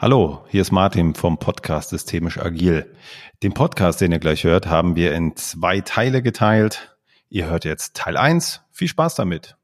Hallo, hier ist Martin vom Podcast Systemisch Agil. Den Podcast, den ihr gleich hört, haben wir in zwei Teile geteilt. Ihr hört jetzt Teil 1. Viel Spaß damit.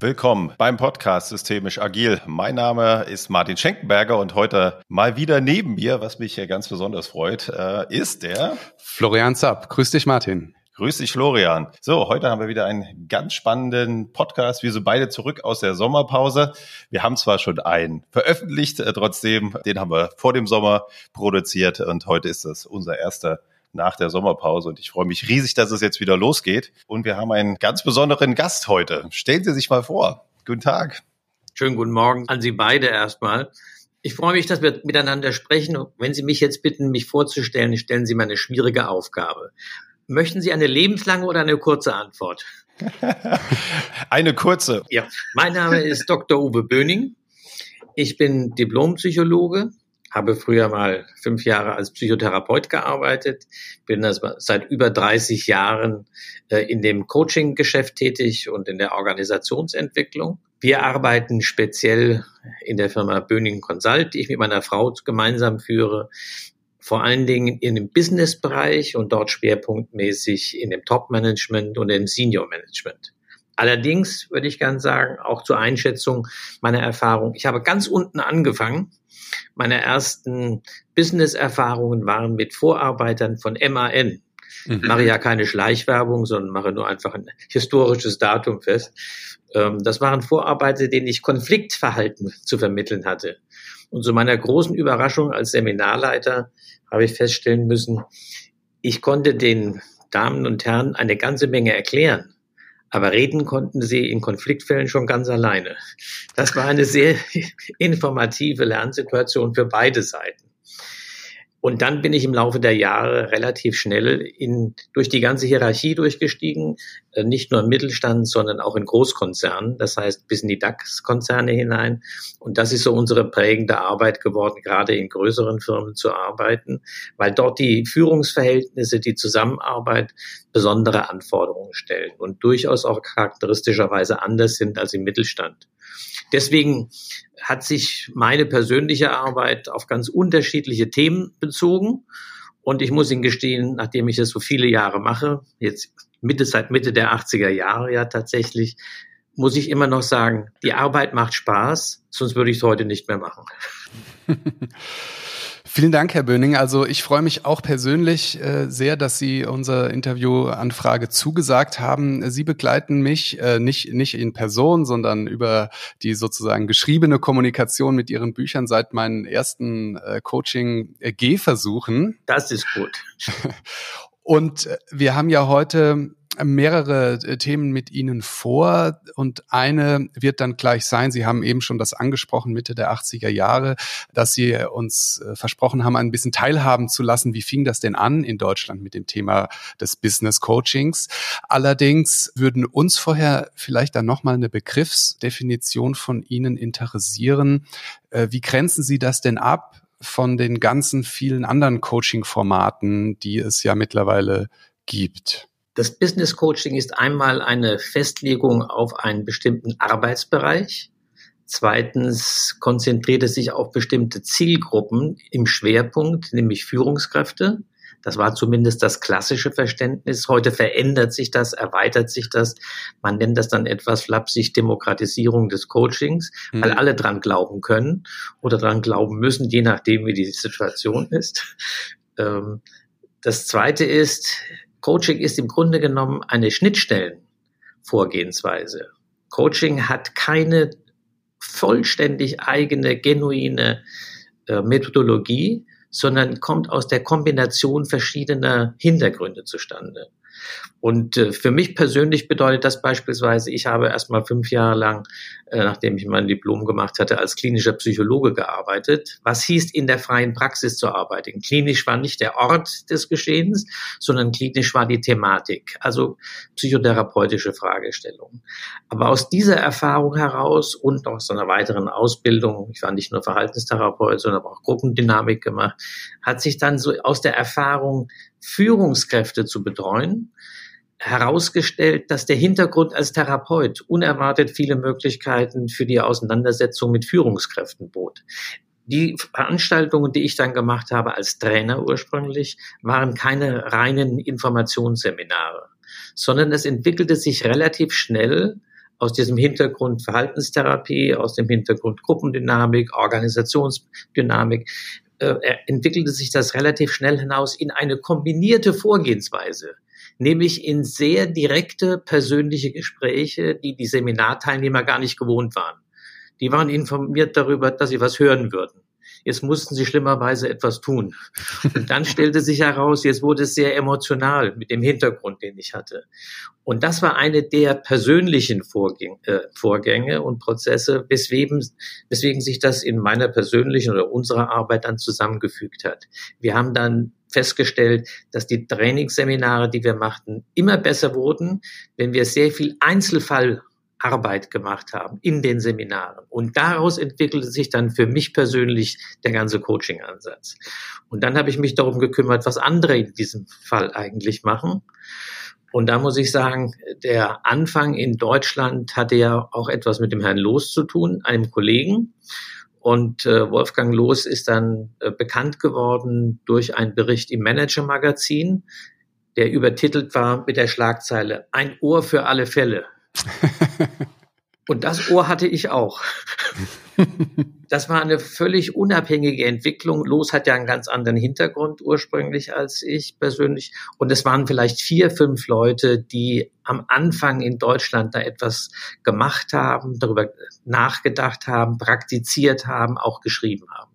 Willkommen beim Podcast Systemisch Agil. Mein Name ist Martin Schenkenberger und heute mal wieder neben mir, was mich hier ganz besonders freut, äh, ist der Florian Zapp. Grüß dich, Martin. Grüß dich, Florian. So, heute haben wir wieder einen ganz spannenden Podcast. Wir sind beide zurück aus der Sommerpause. Wir haben zwar schon einen veröffentlicht, äh, trotzdem, den haben wir vor dem Sommer produziert und heute ist das unser erster nach der Sommerpause und ich freue mich riesig, dass es jetzt wieder losgeht. Und wir haben einen ganz besonderen Gast heute. Stellen Sie sich mal vor. Guten Tag. Schönen guten Morgen an Sie beide erstmal. Ich freue mich, dass wir miteinander sprechen. wenn Sie mich jetzt bitten, mich vorzustellen, stellen Sie mir eine schwierige Aufgabe. Möchten Sie eine lebenslange oder eine kurze Antwort? eine kurze. Ja, mein Name ist Dr. Uwe Böning. Ich bin Diplompsychologe, habe früher mal fünf Jahre als Psychotherapeut gearbeitet, bin seit über 30 Jahren äh, in dem Coaching-Geschäft tätig und in der Organisationsentwicklung. Wir arbeiten speziell in der Firma Böning Consult, die ich mit meiner Frau gemeinsam führe, vor allen Dingen in dem Business-Bereich und dort schwerpunktmäßig in dem Top-Management und im Senior-Management. Allerdings würde ich gern sagen, auch zur Einschätzung meiner Erfahrung. Ich habe ganz unten angefangen. Meine ersten Business-Erfahrungen waren mit Vorarbeitern von MAN. Mhm. Mache ja keine Schleichwerbung, sondern mache nur einfach ein historisches Datum fest. Ähm, das waren Vorarbeiter, denen ich Konfliktverhalten zu vermitteln hatte. Und zu meiner großen Überraschung als Seminarleiter habe ich feststellen müssen, ich konnte den Damen und Herren eine ganze Menge erklären. Aber reden konnten sie in Konfliktfällen schon ganz alleine. Das war eine sehr informative Lernsituation für beide Seiten. Und dann bin ich im Laufe der Jahre relativ schnell in, durch die ganze Hierarchie durchgestiegen, äh, nicht nur im Mittelstand, sondern auch in Großkonzernen, das heißt bis in die DAX-Konzerne hinein. Und das ist so unsere prägende Arbeit geworden, gerade in größeren Firmen zu arbeiten, weil dort die Führungsverhältnisse, die Zusammenarbeit besondere Anforderungen stellen und durchaus auch charakteristischerweise anders sind als im Mittelstand. Deswegen hat sich meine persönliche Arbeit auf ganz unterschiedliche Themen bezogen. Und ich muss Ihnen gestehen, nachdem ich das so viele Jahre mache, jetzt Mitte, seit Mitte der 80er Jahre ja tatsächlich, muss ich immer noch sagen, die Arbeit macht Spaß, sonst würde ich es heute nicht mehr machen. Vielen Dank, Herr Böning. Also ich freue mich auch persönlich äh, sehr, dass Sie unsere Interviewanfrage zugesagt haben. Sie begleiten mich äh, nicht, nicht in Person, sondern über die sozusagen geschriebene Kommunikation mit Ihren Büchern seit meinen ersten äh, Coaching-Gehversuchen. Das ist gut. Und äh, wir haben ja heute mehrere äh, Themen mit Ihnen vor und eine wird dann gleich sein, Sie haben eben schon das angesprochen, Mitte der 80er Jahre, dass Sie uns äh, versprochen haben, ein bisschen teilhaben zu lassen. Wie fing das denn an in Deutschland mit dem Thema des Business Coachings? Allerdings würden uns vorher vielleicht dann nochmal eine Begriffsdefinition von Ihnen interessieren. Äh, wie grenzen Sie das denn ab? von den ganzen vielen anderen Coaching-Formaten, die es ja mittlerweile gibt. Das Business Coaching ist einmal eine Festlegung auf einen bestimmten Arbeitsbereich. Zweitens konzentriert es sich auf bestimmte Zielgruppen im Schwerpunkt, nämlich Führungskräfte. Das war zumindest das klassische Verständnis. Heute verändert sich das, erweitert sich das. Man nennt das dann etwas flapsig Demokratisierung des Coachings, mhm. weil alle dran glauben können oder dran glauben müssen, je nachdem, wie die Situation ist. Ähm, das zweite ist, Coaching ist im Grunde genommen eine Schnittstellenvorgehensweise. Coaching hat keine vollständig eigene, genuine äh, Methodologie, sondern kommt aus der Kombination verschiedener Hintergründe zustande. Und äh, für mich persönlich bedeutet das beispielsweise, ich habe erst mal fünf Jahre lang, äh, nachdem ich mein Diplom gemacht hatte, als klinischer Psychologe gearbeitet. Was hieß, in der freien Praxis zu arbeiten? Klinisch war nicht der Ort des Geschehens, sondern klinisch war die Thematik, also psychotherapeutische Fragestellungen. Aber aus dieser Erfahrung heraus und aus einer weiteren Ausbildung, ich war nicht nur Verhaltenstherapeut, sondern auch Gruppendynamik gemacht, hat sich dann so aus der Erfahrung Führungskräfte zu betreuen, herausgestellt, dass der Hintergrund als Therapeut unerwartet viele Möglichkeiten für die Auseinandersetzung mit Führungskräften bot. Die Veranstaltungen, die ich dann gemacht habe als Trainer ursprünglich, waren keine reinen Informationsseminare, sondern es entwickelte sich relativ schnell aus diesem Hintergrund Verhaltenstherapie, aus dem Hintergrund Gruppendynamik, Organisationsdynamik, äh, entwickelte sich das relativ schnell hinaus in eine kombinierte Vorgehensweise, nämlich in sehr direkte persönliche Gespräche, die die Seminarteilnehmer gar nicht gewohnt waren. Die waren informiert darüber, dass sie was hören würden. Jetzt mussten sie schlimmerweise etwas tun. Und dann stellte sich heraus, jetzt wurde es sehr emotional mit dem Hintergrund, den ich hatte. Und das war eine der persönlichen Vorgänge, äh, Vorgänge und Prozesse, weswegen, weswegen sich das in meiner persönlichen oder unserer Arbeit dann zusammengefügt hat. Wir haben dann festgestellt, dass die Trainingsseminare, die wir machten, immer besser wurden, wenn wir sehr viel Einzelfall Arbeit gemacht haben in den Seminaren. Und daraus entwickelte sich dann für mich persönlich der ganze Coaching-Ansatz. Und dann habe ich mich darum gekümmert, was andere in diesem Fall eigentlich machen. Und da muss ich sagen, der Anfang in Deutschland hatte ja auch etwas mit dem Herrn Loos zu tun, einem Kollegen. Und äh, Wolfgang Loos ist dann äh, bekannt geworden durch einen Bericht im Manager-Magazin, der übertitelt war mit der Schlagzeile Ein Ohr für alle Fälle. Und das Ohr hatte ich auch. Das war eine völlig unabhängige Entwicklung. Los hat ja einen ganz anderen Hintergrund ursprünglich als ich persönlich. Und es waren vielleicht vier, fünf Leute, die am Anfang in Deutschland da etwas gemacht haben, darüber nachgedacht haben, praktiziert haben, auch geschrieben haben.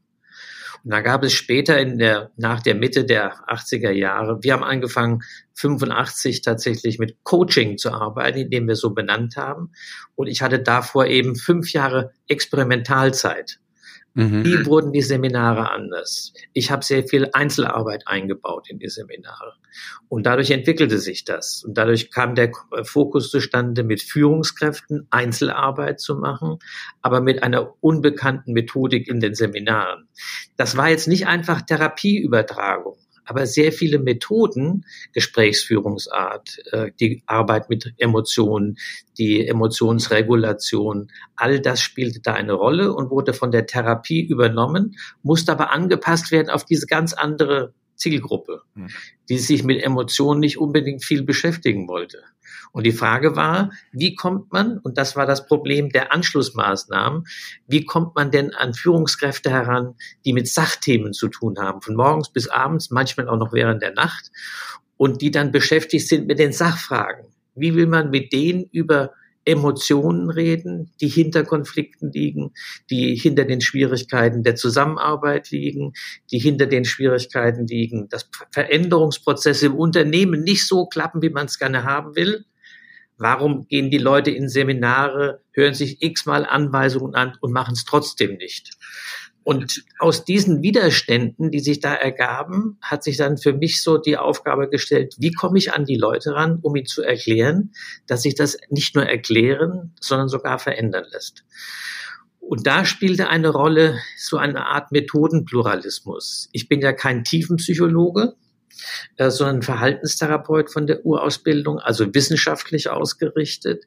Und da gab es später in der, nach der Mitte der 80er Jahre, wir haben angefangen, 85 tatsächlich mit Coaching zu arbeiten, indem wir so benannt haben. Und ich hatte davor eben fünf Jahre Experimentalzeit. Mhm. Wie wurden die Seminare anders? Ich habe sehr viel Einzelarbeit eingebaut in die Seminare. Und dadurch entwickelte sich das. Und dadurch kam der Fokus zustande, mit Führungskräften Einzelarbeit zu machen, aber mit einer unbekannten Methodik in den Seminaren. Das war jetzt nicht einfach Therapieübertragung aber sehr viele Methoden, Gesprächsführungsart, äh, die Arbeit mit Emotionen, die Emotionsregulation, all das spielte da eine Rolle und wurde von der Therapie übernommen, musste aber angepasst werden auf diese ganz andere Zielgruppe, hm. die sich mit Emotionen nicht unbedingt viel beschäftigen wollte. Und die Frage war, wie kommt man, und das war das Problem der Anschlussmaßnahmen, wie kommt man denn an Führungskräfte heran, die mit Sachthemen zu tun haben, von morgens bis abends, manchmal auch noch während der Nacht, und die dann beschäftigt sind mit den Sachfragen. Wie will man mit denen über Emotionen reden, die hinter Konflikten liegen, die hinter den Schwierigkeiten der Zusammenarbeit liegen, die hinter den Schwierigkeiten liegen, dass Veränderungsprozesse im Unternehmen nicht so klappen, wie man es gerne haben will. Warum gehen die Leute in Seminare, hören sich x-mal Anweisungen an und machen es trotzdem nicht? Und aus diesen Widerständen, die sich da ergaben, hat sich dann für mich so die Aufgabe gestellt, wie komme ich an die Leute ran, um ihnen zu erklären, dass sich das nicht nur erklären, sondern sogar verändern lässt. Und da spielte eine Rolle so eine Art Methodenpluralismus. Ich bin ja kein Tiefenpsychologe, äh, sondern Verhaltenstherapeut von der Urausbildung, also wissenschaftlich ausgerichtet.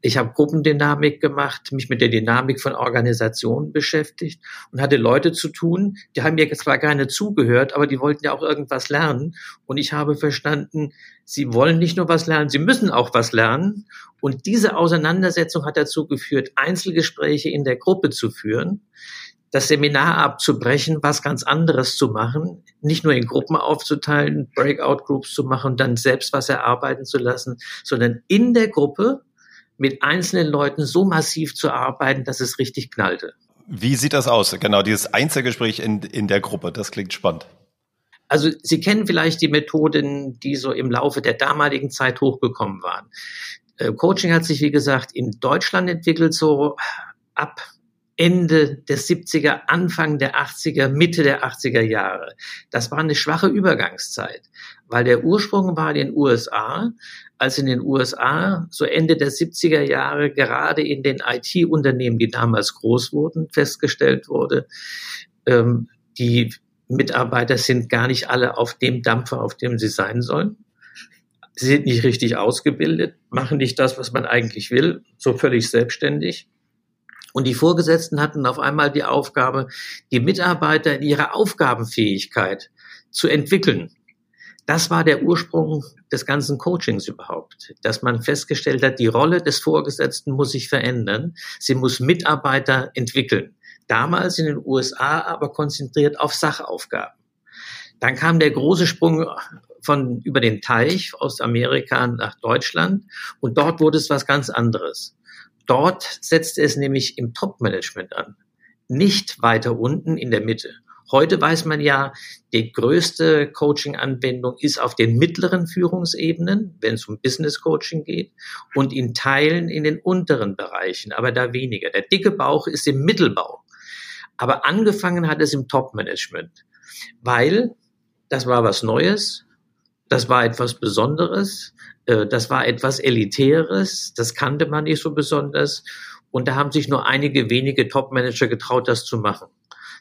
Ich habe Gruppendynamik gemacht, mich mit der Dynamik von Organisationen beschäftigt und hatte Leute zu tun, die haben mir zwar gerne zugehört, aber die wollten ja auch irgendwas lernen. Und ich habe verstanden, sie wollen nicht nur was lernen, sie müssen auch was lernen. Und diese Auseinandersetzung hat dazu geführt, Einzelgespräche in der Gruppe zu führen das Seminar abzubrechen, was ganz anderes zu machen, nicht nur in Gruppen aufzuteilen, Breakout-Groups zu machen, dann selbst was erarbeiten zu lassen, sondern in der Gruppe mit einzelnen Leuten so massiv zu arbeiten, dass es richtig knallte. Wie sieht das aus? Genau, dieses Einzelgespräch in, in der Gruppe, das klingt spannend. Also Sie kennen vielleicht die Methoden, die so im Laufe der damaligen Zeit hochgekommen waren. Äh, Coaching hat sich, wie gesagt, in Deutschland entwickelt, so ab Ende der 70er, Anfang der 80er, Mitte der 80er Jahre. Das war eine schwache Übergangszeit, weil der Ursprung war in den USA, als in den USA so Ende der 70er Jahre gerade in den IT-Unternehmen, die damals groß wurden, festgestellt wurde, ähm, die Mitarbeiter sind gar nicht alle auf dem Dampfer, auf dem sie sein sollen. Sie sind nicht richtig ausgebildet, machen nicht das, was man eigentlich will, so völlig selbstständig. Und die Vorgesetzten hatten auf einmal die Aufgabe, die Mitarbeiter in ihrer Aufgabenfähigkeit zu entwickeln. Das war der Ursprung des ganzen Coachings überhaupt, dass man festgestellt hat, die Rolle des Vorgesetzten muss sich verändern. Sie muss Mitarbeiter entwickeln. Damals in den USA aber konzentriert auf Sachaufgaben. Dann kam der große Sprung von über den Teich aus Amerika nach Deutschland und dort wurde es was ganz anderes. Dort setzte es nämlich im Top-Management an, nicht weiter unten in der Mitte. Heute weiß man ja, die größte Coaching-Anwendung ist auf den mittleren Führungsebenen, wenn es um Business Coaching geht, und in Teilen in den unteren Bereichen, aber da weniger. Der dicke Bauch ist im Mittelbau. Aber angefangen hat es im Top-Management, weil das war was Neues, das war etwas Besonderes, äh, das war etwas Elitäres, das kannte man nicht so besonders. Und da haben sich nur einige wenige Top-Manager getraut, das zu machen.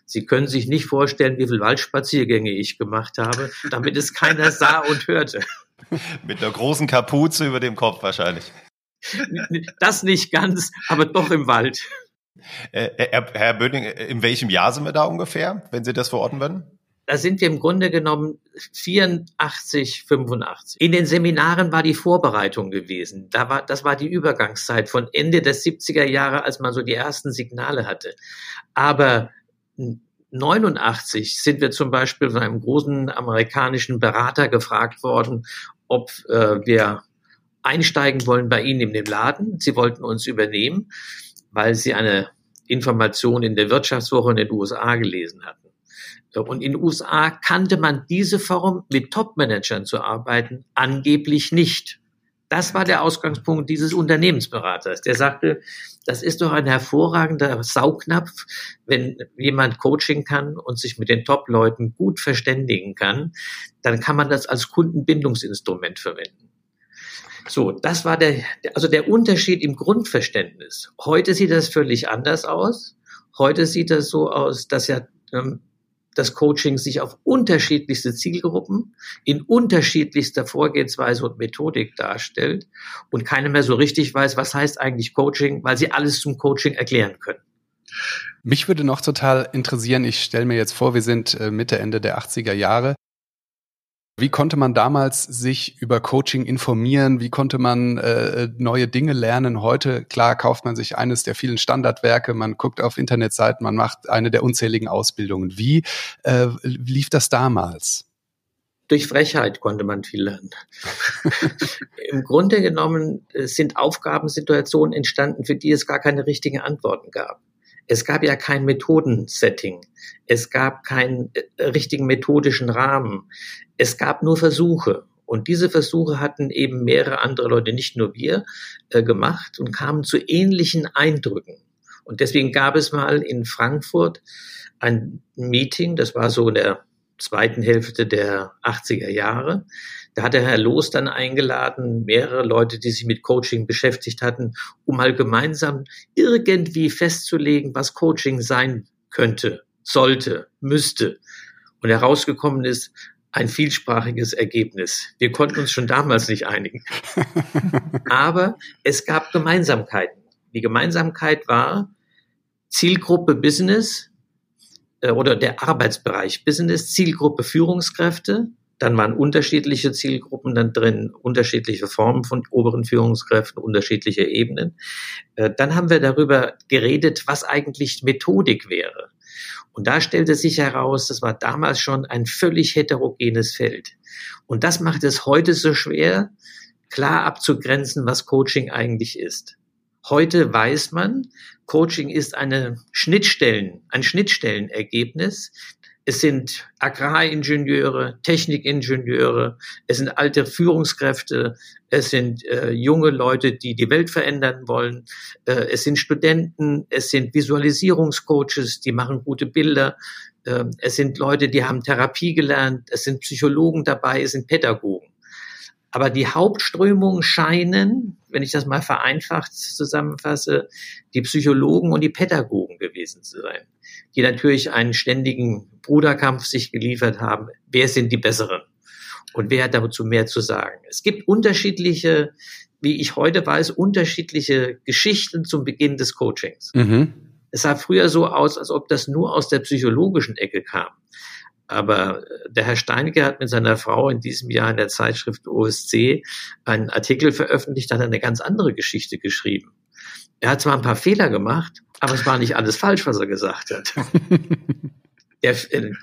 Sie können sich nicht vorstellen, wie viele Waldspaziergänge ich gemacht habe, damit es keiner sah und hörte. Mit einer großen Kapuze über dem Kopf wahrscheinlich. Das nicht ganz, aber doch im Wald. Äh, Herr, Herr Böning, in welchem Jahr sind wir da ungefähr, wenn Sie das verorten würden? Da sind wir im Grunde genommen 84, 85. In den Seminaren war die Vorbereitung gewesen. Da war, das war die Übergangszeit von Ende der 70er Jahre, als man so die ersten Signale hatte. Aber 89 sind wir zum Beispiel von einem großen amerikanischen Berater gefragt worden, ob äh, wir einsteigen wollen bei Ihnen in dem Laden. Sie wollten uns übernehmen, weil Sie eine Information in der Wirtschaftswoche in den USA gelesen hatten. Und in den USA kannte man diese Form, mit Top-Managern zu arbeiten, angeblich nicht. Das war der Ausgangspunkt dieses Unternehmensberaters. Der sagte, das ist doch ein hervorragender Saugnapf, wenn jemand Coaching kann und sich mit den Top-Leuten gut verständigen kann, dann kann man das als Kundenbindungsinstrument verwenden. So, das war der, also der Unterschied im Grundverständnis. Heute sieht das völlig anders aus. Heute sieht das so aus, dass ja ähm, das Coaching sich auf unterschiedlichste Zielgruppen in unterschiedlichster Vorgehensweise und Methodik darstellt und keiner mehr so richtig weiß, was heißt eigentlich Coaching, weil sie alles zum Coaching erklären können. Mich würde noch total interessieren, ich stelle mir jetzt vor, wir sind äh, Mitte, Ende der 80er Jahre. Wie konnte man damals sich über Coaching informieren? Wie konnte man äh, neue Dinge lernen? Heute, klar, kauft man sich eines der vielen Standardwerke, man guckt auf Internetseiten, man macht eine der unzähligen Ausbildungen. Wie äh, lief das damals? Durch Frechheit konnte man viel lernen. Im Grunde genommen äh, sind Aufgabensituationen entstanden, für die es gar keine richtigen Antworten gab. Es gab ja kein Methodensetting. Es gab keinen äh, richtigen methodischen Rahmen. Es gab nur Versuche. Und diese Versuche hatten eben mehrere andere Leute, nicht nur wir, äh, gemacht und kamen zu ähnlichen Eindrücken. Und deswegen gab es mal in Frankfurt ein Meeting, das war so in der zweiten Hälfte der 80er Jahre. Da hat der Herr Loos dann eingeladen, mehrere Leute, die sich mit Coaching beschäftigt hatten, um mal gemeinsam irgendwie festzulegen, was Coaching sein könnte, sollte, müsste. Und herausgekommen ist ein vielsprachiges Ergebnis. Wir konnten uns schon damals nicht einigen. Aber es gab Gemeinsamkeiten. Die Gemeinsamkeit war Zielgruppe Business äh, oder der Arbeitsbereich Business, Zielgruppe Führungskräfte, dann waren unterschiedliche Zielgruppen dann drin, unterschiedliche Formen von oberen Führungskräften, unterschiedliche Ebenen. Äh, dann haben wir darüber geredet, was eigentlich Methodik wäre. Und da stellte sich heraus, das war damals schon ein völlig heterogenes Feld. Und das macht es heute so schwer, klar abzugrenzen, was Coaching eigentlich ist. Heute weiß man, Coaching ist eine Schnittstellen, ein Schnittstellenergebnis es sind Agraringenieure, Technikingenieure, es sind alte Führungskräfte, es sind äh, junge Leute, die die Welt verändern wollen, äh, es sind Studenten, es sind Visualisierungscoaches, die machen gute Bilder, äh, es sind Leute, die haben Therapie gelernt, es sind Psychologen dabei, es sind Pädagogen. Aber die Hauptströmungen scheinen, wenn ich das mal vereinfacht zusammenfasse, die Psychologen und die Pädagogen gewesen zu sein, die natürlich einen ständigen Bruderkampf sich geliefert haben. Wer sind die Besseren? Und wer hat dazu mehr zu sagen? Es gibt unterschiedliche, wie ich heute weiß, unterschiedliche Geschichten zum Beginn des Coachings. Mhm. Es sah früher so aus, als ob das nur aus der psychologischen Ecke kam. Aber der Herr Steinke hat mit seiner Frau in diesem Jahr in der Zeitschrift OSC einen Artikel veröffentlicht, hat eine ganz andere Geschichte geschrieben. Er hat zwar ein paar Fehler gemacht, aber es war nicht alles falsch, was er gesagt hat. Der,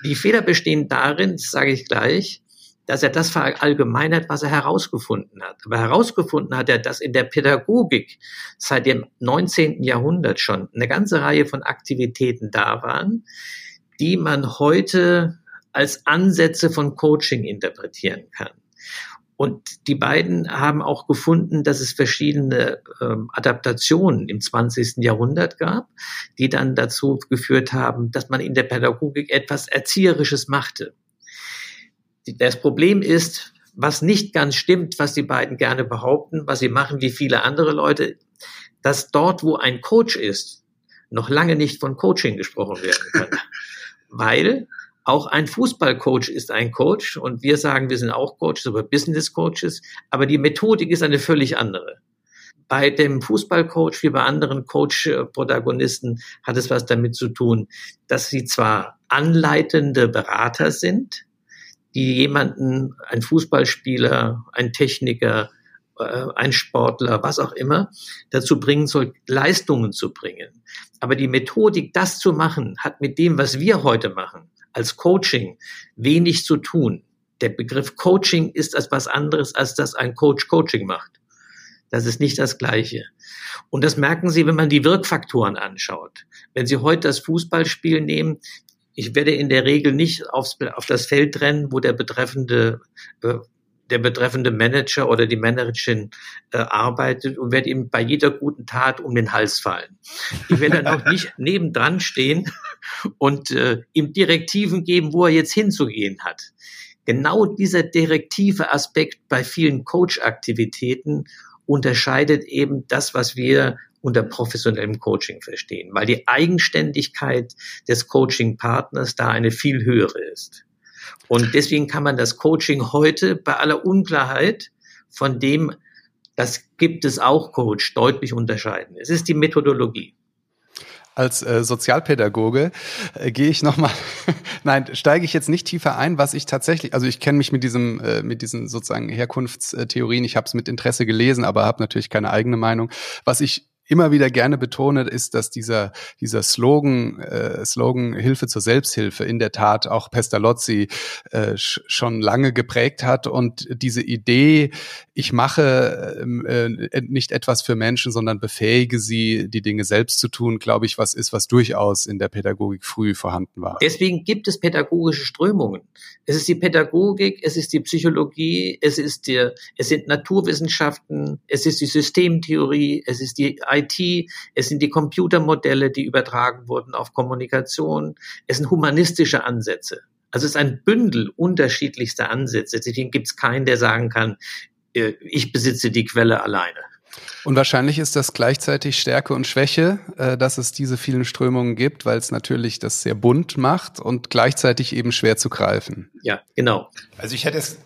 die Fehler bestehen darin, das sage ich gleich, dass er das verallgemeinert, was er herausgefunden hat. Aber herausgefunden hat er, dass in der Pädagogik seit dem 19. Jahrhundert schon eine ganze Reihe von Aktivitäten da waren, die man heute als Ansätze von Coaching interpretieren kann. Und die beiden haben auch gefunden, dass es verschiedene ähm, Adaptationen im 20. Jahrhundert gab, die dann dazu geführt haben, dass man in der Pädagogik etwas Erzieherisches machte. Das Problem ist, was nicht ganz stimmt, was die beiden gerne behaupten, was sie machen wie viele andere Leute, dass dort, wo ein Coach ist, noch lange nicht von Coaching gesprochen werden kann. Weil auch ein Fußballcoach ist ein Coach und wir sagen, wir sind auch Coaches, aber Business Coaches, aber die Methodik ist eine völlig andere. Bei dem Fußballcoach wie bei anderen Coach-Protagonisten hat es was damit zu tun, dass sie zwar anleitende Berater sind, die jemanden, ein Fußballspieler, ein Techniker, äh, ein Sportler, was auch immer, dazu bringen soll, Leistungen zu bringen. Aber die Methodik, das zu machen, hat mit dem, was wir heute machen, als Coaching wenig zu tun. Der Begriff Coaching ist etwas anderes, als dass ein Coach Coaching macht. Das ist nicht das Gleiche. Und das merken Sie, wenn man die Wirkfaktoren anschaut. Wenn Sie heute das Fußballspiel nehmen, ich werde in der Regel nicht aufs, auf das Feld rennen, wo der betreffende äh, der betreffende Manager oder die Managerin äh, arbeitet und werde ihm bei jeder guten Tat um den Hals fallen. Ich werde dann auch nicht nebendran stehen und äh, ihm Direktiven geben, wo er jetzt hinzugehen hat. Genau dieser direktive Aspekt bei vielen Coach-Aktivitäten unterscheidet eben das, was wir unter professionellem Coaching verstehen, weil die Eigenständigkeit des Coaching-Partners da eine viel höhere ist. Und deswegen kann man das Coaching heute bei aller Unklarheit von dem, das gibt es auch Coach, deutlich unterscheiden. Es ist die Methodologie als äh, Sozialpädagoge äh, gehe ich nochmal, nein, steige ich jetzt nicht tiefer ein, was ich tatsächlich, also ich kenne mich mit diesem, äh, mit diesen sozusagen Herkunftstheorien, ich habe es mit Interesse gelesen, aber habe natürlich keine eigene Meinung. Was ich immer wieder gerne betone, ist, dass dieser, dieser Slogan, äh, Slogan Hilfe zur Selbsthilfe in der Tat auch Pestalozzi äh, schon lange geprägt hat und diese Idee, ich mache ähm, äh, nicht etwas für Menschen, sondern befähige sie, die Dinge selbst zu tun, glaube ich, was ist, was durchaus in der Pädagogik früh vorhanden war. Deswegen gibt es pädagogische Strömungen. Es ist die Pädagogik, es ist die Psychologie, es ist die, es sind Naturwissenschaften, es ist die Systemtheorie, es ist die IT, es sind die Computermodelle, die übertragen wurden auf Kommunikation, es sind humanistische Ansätze. Also es ist ein Bündel unterschiedlichster Ansätze. Deswegen gibt es keinen, der sagen kann, äh, ich besitze die Quelle alleine. Und wahrscheinlich ist das gleichzeitig Stärke und Schwäche, äh, dass es diese vielen Strömungen gibt, weil es natürlich das sehr bunt macht und gleichzeitig eben schwer zu greifen. Ja, genau. Also ich hätte es,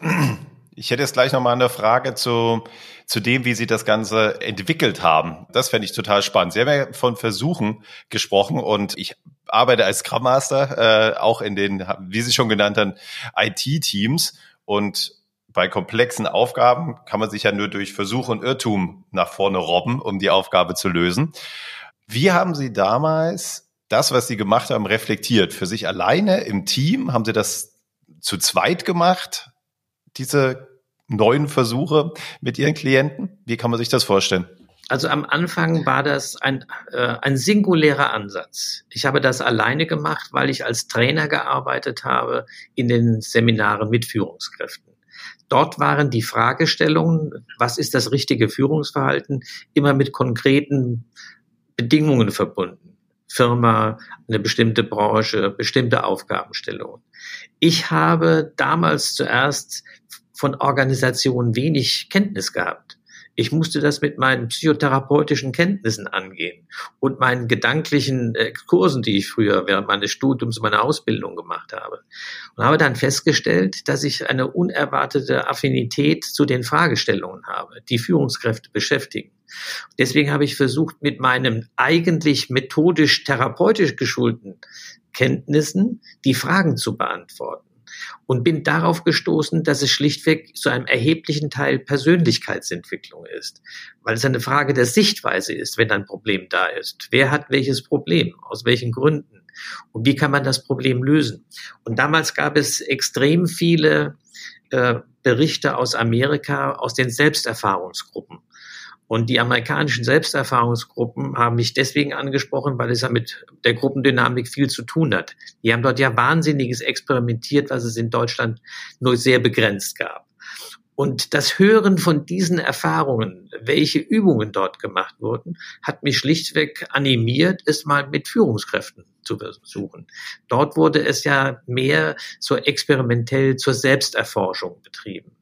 ich hätte jetzt gleich nochmal eine Frage zu, zu dem, wie Sie das Ganze entwickelt haben. Das fände ich total spannend. Sie haben ja von Versuchen gesprochen und ich arbeite als Scrum Master, äh, auch in den, wie Sie schon genannt haben, IT-Teams und bei komplexen Aufgaben kann man sich ja nur durch Versuch und Irrtum nach vorne robben, um die Aufgabe zu lösen. Wie haben Sie damals das, was Sie gemacht haben, reflektiert? Für sich alleine im Team? Haben Sie das zu zweit gemacht? Diese neuen Versuche mit Ihren Klienten? Wie kann man sich das vorstellen? Also am Anfang war das ein, äh, ein singulärer Ansatz. Ich habe das alleine gemacht, weil ich als Trainer gearbeitet habe in den Seminaren mit Führungskräften. Dort waren die Fragestellungen, was ist das richtige Führungsverhalten, immer mit konkreten Bedingungen verbunden. Firma, eine bestimmte Branche, bestimmte Aufgabenstellungen. Ich habe damals zuerst von Organisationen wenig Kenntnis gehabt. Ich musste das mit meinen psychotherapeutischen Kenntnissen angehen und meinen gedanklichen Kursen, die ich früher während meines Studiums, meiner Ausbildung gemacht habe. Und habe dann festgestellt, dass ich eine unerwartete Affinität zu den Fragestellungen habe, die Führungskräfte beschäftigen. Deswegen habe ich versucht, mit meinem eigentlich methodisch therapeutisch geschulten Kenntnissen die Fragen zu beantworten und bin darauf gestoßen, dass es schlichtweg zu einem erheblichen Teil Persönlichkeitsentwicklung ist, weil es eine Frage der Sichtweise ist, wenn ein Problem da ist. Wer hat welches Problem? Aus welchen Gründen? Und wie kann man das Problem lösen? Und damals gab es extrem viele äh, Berichte aus Amerika, aus den Selbsterfahrungsgruppen. Und die amerikanischen Selbsterfahrungsgruppen haben mich deswegen angesprochen, weil es ja mit der Gruppendynamik viel zu tun hat. Die haben dort ja wahnsinniges experimentiert, was es in Deutschland nur sehr begrenzt gab. Und das Hören von diesen Erfahrungen, welche Übungen dort gemacht wurden, hat mich schlichtweg animiert, es mal mit Führungskräften zu versuchen. Dort wurde es ja mehr so experimentell zur Selbsterforschung betrieben.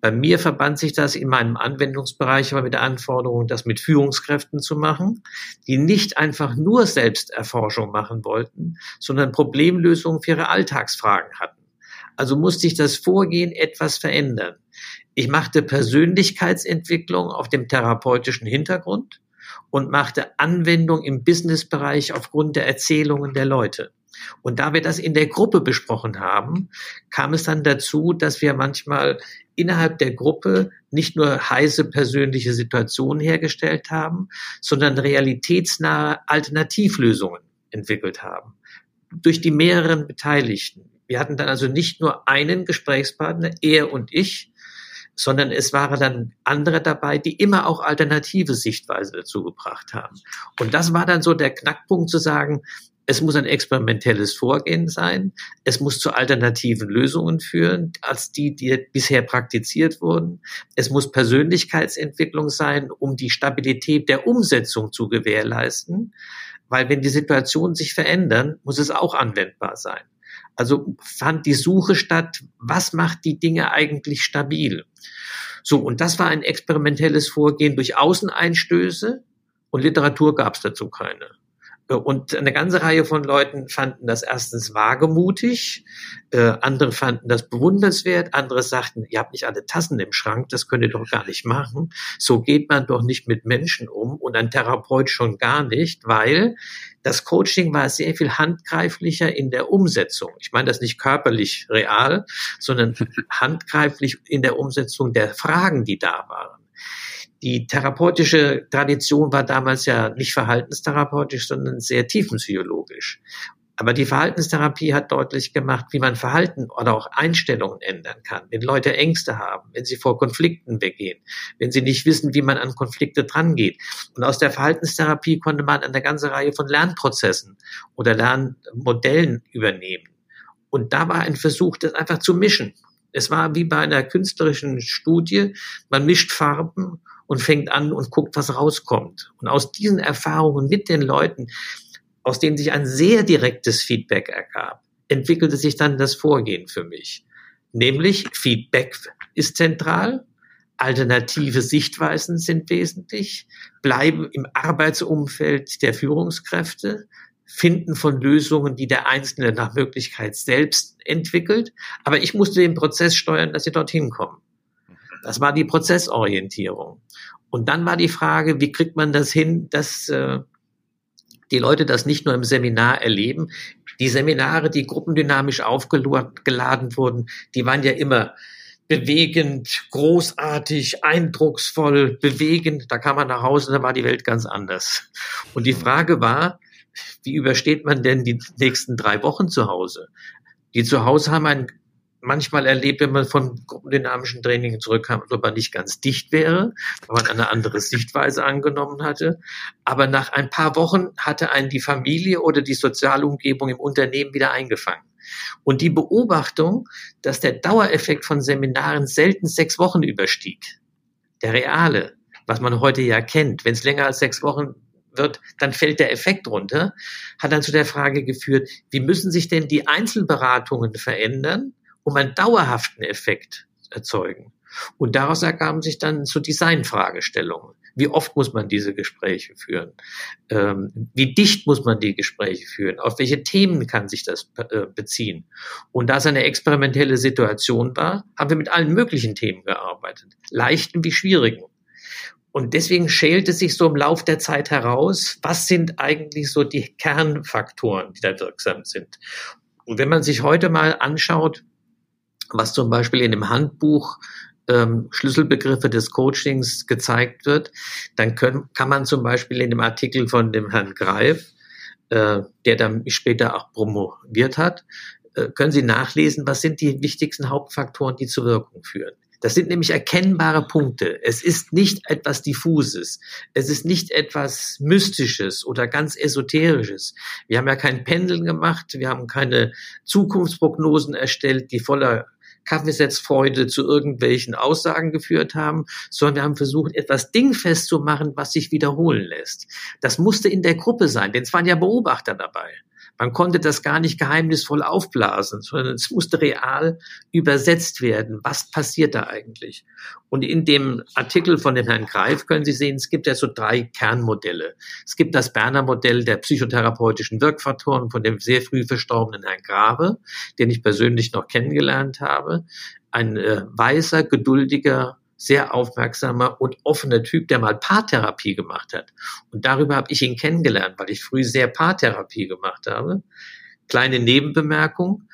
Bei mir verband sich das in meinem Anwendungsbereich aber mit der Anforderung, das mit Führungskräften zu machen, die nicht einfach nur Selbsterforschung machen wollten, sondern Problemlösungen für ihre Alltagsfragen hatten. Also musste ich das Vorgehen etwas verändern. Ich machte Persönlichkeitsentwicklung auf dem therapeutischen Hintergrund und machte Anwendung im Businessbereich aufgrund der Erzählungen der Leute. Und da wir das in der Gruppe besprochen haben, kam es dann dazu, dass wir manchmal innerhalb der Gruppe nicht nur heiße persönliche Situationen hergestellt haben, sondern realitätsnahe Alternativlösungen entwickelt haben. Durch die mehreren Beteiligten. Wir hatten dann also nicht nur einen Gesprächspartner, er und ich, sondern es waren dann andere dabei, die immer auch alternative Sichtweise dazu gebracht haben. Und das war dann so der Knackpunkt zu sagen, es muss ein experimentelles Vorgehen sein. Es muss zu alternativen Lösungen führen, als die, die bisher praktiziert wurden. Es muss Persönlichkeitsentwicklung sein, um die Stabilität der Umsetzung zu gewährleisten. Weil wenn die Situationen sich verändern, muss es auch anwendbar sein. Also fand die Suche statt, was macht die Dinge eigentlich stabil? So, und das war ein experimentelles Vorgehen durch Außeneinstöße und Literatur gab es dazu keine. Und eine ganze Reihe von Leuten fanden das erstens wagemutig, äh, andere fanden das bewundernswert, andere sagten, ihr habt nicht alle Tassen im Schrank, das könnt ihr doch gar nicht machen. So geht man doch nicht mit Menschen um und ein Therapeut schon gar nicht, weil das Coaching war sehr viel handgreiflicher in der Umsetzung. Ich meine das nicht körperlich real, sondern handgreiflich in der Umsetzung der Fragen, die da waren die therapeutische Tradition war damals ja nicht verhaltenstherapeutisch, sondern sehr tiefenpsychologisch. Aber die Verhaltenstherapie hat deutlich gemacht, wie man Verhalten oder auch Einstellungen ändern kann. Wenn Leute Ängste haben, wenn sie vor Konflikten weggehen, wenn sie nicht wissen, wie man an Konflikte drangeht. Und aus der Verhaltenstherapie konnte man eine ganze Reihe von Lernprozessen oder Lernmodellen übernehmen. Und da war ein Versuch, das einfach zu mischen. Es war wie bei einer künstlerischen Studie. Man mischt Farben und fängt an und guckt, was rauskommt. Und aus diesen Erfahrungen mit den Leuten, aus denen sich ein sehr direktes Feedback ergab, entwickelte sich dann das Vorgehen für mich. Nämlich Feedback ist zentral, alternative Sichtweisen sind wesentlich, bleiben im Arbeitsumfeld der Führungskräfte, Finden von Lösungen, die der Einzelne nach Möglichkeit selbst entwickelt. Aber ich musste den Prozess steuern, dass sie dorthin kommen. Das war die Prozessorientierung. Und dann war die Frage, wie kriegt man das hin, dass äh, die Leute das nicht nur im Seminar erleben. Die Seminare, die gruppendynamisch aufgeladen wurden, die waren ja immer bewegend, großartig, eindrucksvoll, bewegend. Da kam man nach Hause, da war die Welt ganz anders. Und die Frage war, wie übersteht man denn die nächsten drei Wochen zu Hause? Die zu Hause haben ein manchmal erlebt, wenn man von gruppendynamischen Trainings zurückkam, ob man nicht ganz dicht wäre, weil man eine andere Sichtweise angenommen hatte. Aber nach ein paar Wochen hatte einen die Familie oder die soziale Umgebung im Unternehmen wieder eingefangen. Und die Beobachtung, dass der Dauereffekt von Seminaren selten sechs Wochen überstieg, der reale, was man heute ja kennt, wenn es länger als sechs Wochen wird, dann fällt der Effekt runter, hat dann zu der Frage geführt, wie müssen sich denn die Einzelberatungen verändern, um einen dauerhaften Effekt erzeugen. Und daraus ergaben sich dann so Designfragestellungen. Wie oft muss man diese Gespräche führen? Ähm, wie dicht muss man die Gespräche führen? Auf welche Themen kann sich das äh, beziehen? Und da es eine experimentelle Situation war, haben wir mit allen möglichen Themen gearbeitet. Leichten wie schwierigen. Und deswegen schälte sich so im Lauf der Zeit heraus, was sind eigentlich so die Kernfaktoren, die da wirksam sind. Und wenn man sich heute mal anschaut, was zum Beispiel in dem Handbuch ähm, Schlüsselbegriffe des Coachings gezeigt wird, dann können, kann man zum Beispiel in dem Artikel von dem Herrn Greif, äh, der dann später auch promoviert hat, äh, können Sie nachlesen, was sind die wichtigsten Hauptfaktoren, die zur Wirkung führen. Das sind nämlich erkennbare Punkte. Es ist nicht etwas Diffuses. Es ist nicht etwas Mystisches oder ganz Esoterisches. Wir haben ja kein Pendeln gemacht. Wir haben keine Zukunftsprognosen erstellt, die voller Kaffeesetzfreude zu irgendwelchen Aussagen geführt haben, sondern wir haben versucht, etwas dingfest zu machen, was sich wiederholen lässt. Das musste in der Gruppe sein, denn es waren ja Beobachter dabei. Man konnte das gar nicht geheimnisvoll aufblasen, sondern es musste real übersetzt werden. Was passiert da eigentlich? Und in dem Artikel von dem Herrn Greif können Sie sehen, es gibt ja so drei Kernmodelle. Es gibt das Berner Modell der psychotherapeutischen Wirkfaktoren von dem sehr früh verstorbenen Herrn Grabe, den ich persönlich noch kennengelernt habe. Ein äh, weißer, geduldiger, sehr aufmerksamer und offener Typ, der mal Paartherapie gemacht hat. Und darüber habe ich ihn kennengelernt, weil ich früh sehr Paartherapie gemacht habe. Kleine Nebenbemerkung.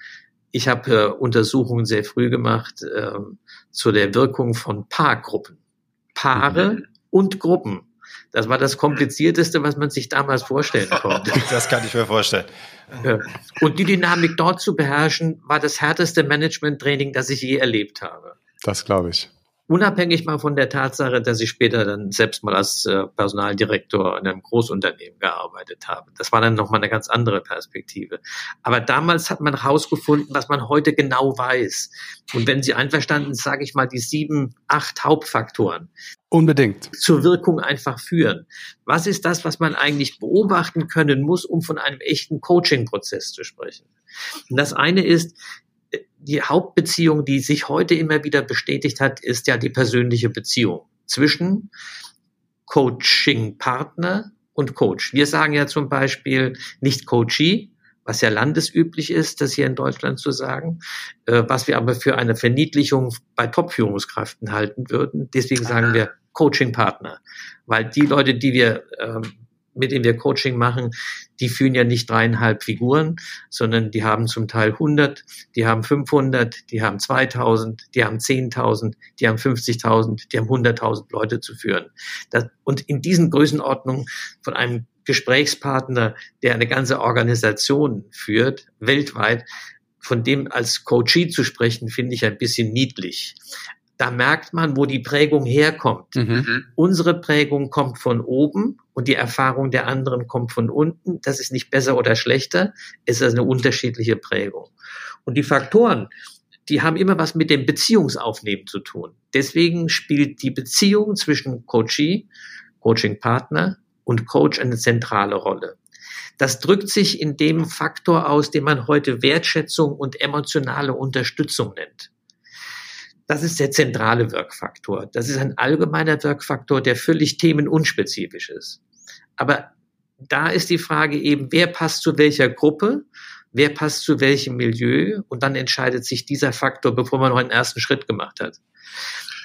Ich habe äh, Untersuchungen sehr früh gemacht äh, zu der Wirkung von Paargruppen. Paare mhm. und Gruppen. Das war das Komplizierteste, was man sich damals vorstellen konnte. Das kann ich mir vorstellen. Und die Dynamik dort zu beherrschen, war das härteste Management-Training, das ich je erlebt habe. Das glaube ich. Unabhängig mal von der Tatsache, dass ich später dann selbst mal als äh, Personaldirektor in einem Großunternehmen gearbeitet habe. Das war dann nochmal eine ganz andere Perspektive. Aber damals hat man herausgefunden, was man heute genau weiß. Und wenn Sie einverstanden, sage ich mal die sieben, acht Hauptfaktoren. Unbedingt. Zur Wirkung einfach führen. Was ist das, was man eigentlich beobachten können muss, um von einem echten Coaching-Prozess zu sprechen? Und das eine ist, die Hauptbeziehung, die sich heute immer wieder bestätigt hat, ist ja die persönliche Beziehung zwischen Coaching-Partner und Coach. Wir sagen ja zum Beispiel nicht Coachee, was ja landesüblich ist, das hier in Deutschland zu sagen, äh, was wir aber für eine Verniedlichung bei Top-Führungskräften halten würden. Deswegen sagen wir Coaching-Partner, weil die Leute, die wir ähm, mit denen wir Coaching machen, die führen ja nicht dreieinhalb Figuren, sondern die haben zum Teil 100, die haben 500, die haben 2000, die haben 10.000, die haben 50.000, die haben 100.000 Leute zu führen. Das, und in diesen Größenordnungen von einem Gesprächspartner, der eine ganze Organisation führt, weltweit, von dem als Coachee zu sprechen, finde ich ein bisschen niedlich da merkt man, wo die Prägung herkommt. Mhm. mhm. Unsere Prägung kommt von oben und die Erfahrung der anderen kommt von unten. Das ist nicht besser oder schlechter, es ist eine unterschiedliche Prägung. Und die Faktoren, die haben immer was mit dem Beziehungsaufnehmen zu tun. Deswegen spielt die Beziehung zwischen Coachee, Coaching-Partner und Coach eine zentrale Rolle. Das drückt sich in dem Faktor aus, den man heute Wertschätzung und emotionale Unterstützung nennt. Das ist der zentrale Wirkfaktor. Das ist ein allgemeiner Wirkfaktor, der völlig themenunspezifisch ist. Aber da ist die Frage eben, wer passt zu welcher Gruppe, wer passt zu welchem Milieu und dann entscheidet sich dieser Faktor, bevor man noch einen ersten Schritt gemacht hat.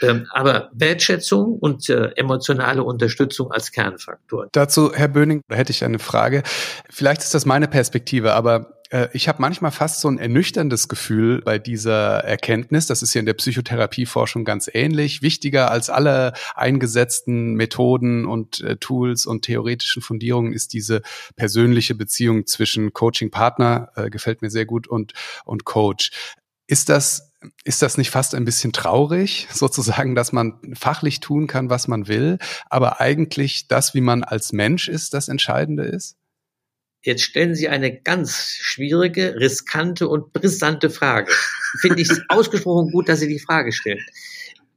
Ähm, aber Wertschätzung und äh, emotionale Unterstützung als Kernfaktor. Dazu, Herr Böning, hätte ich eine Frage. Vielleicht ist das meine Perspektive, aber ich habe manchmal fast so ein ernüchterndes Gefühl bei dieser Erkenntnis. Das ist ja in der Psychotherapieforschung ganz ähnlich. Wichtiger als alle eingesetzten Methoden und äh, Tools und theoretischen Fundierungen ist diese persönliche Beziehung zwischen Coaching-Partner, äh, gefällt mir sehr gut, und, und Coach. Ist das, ist das nicht fast ein bisschen traurig, sozusagen, dass man fachlich tun kann, was man will, aber eigentlich das, wie man als Mensch ist, das Entscheidende ist? Jetzt stellen Sie eine ganz schwierige, riskante und brisante Frage. Finde ich ausgesprochen gut, dass Sie die Frage stellen.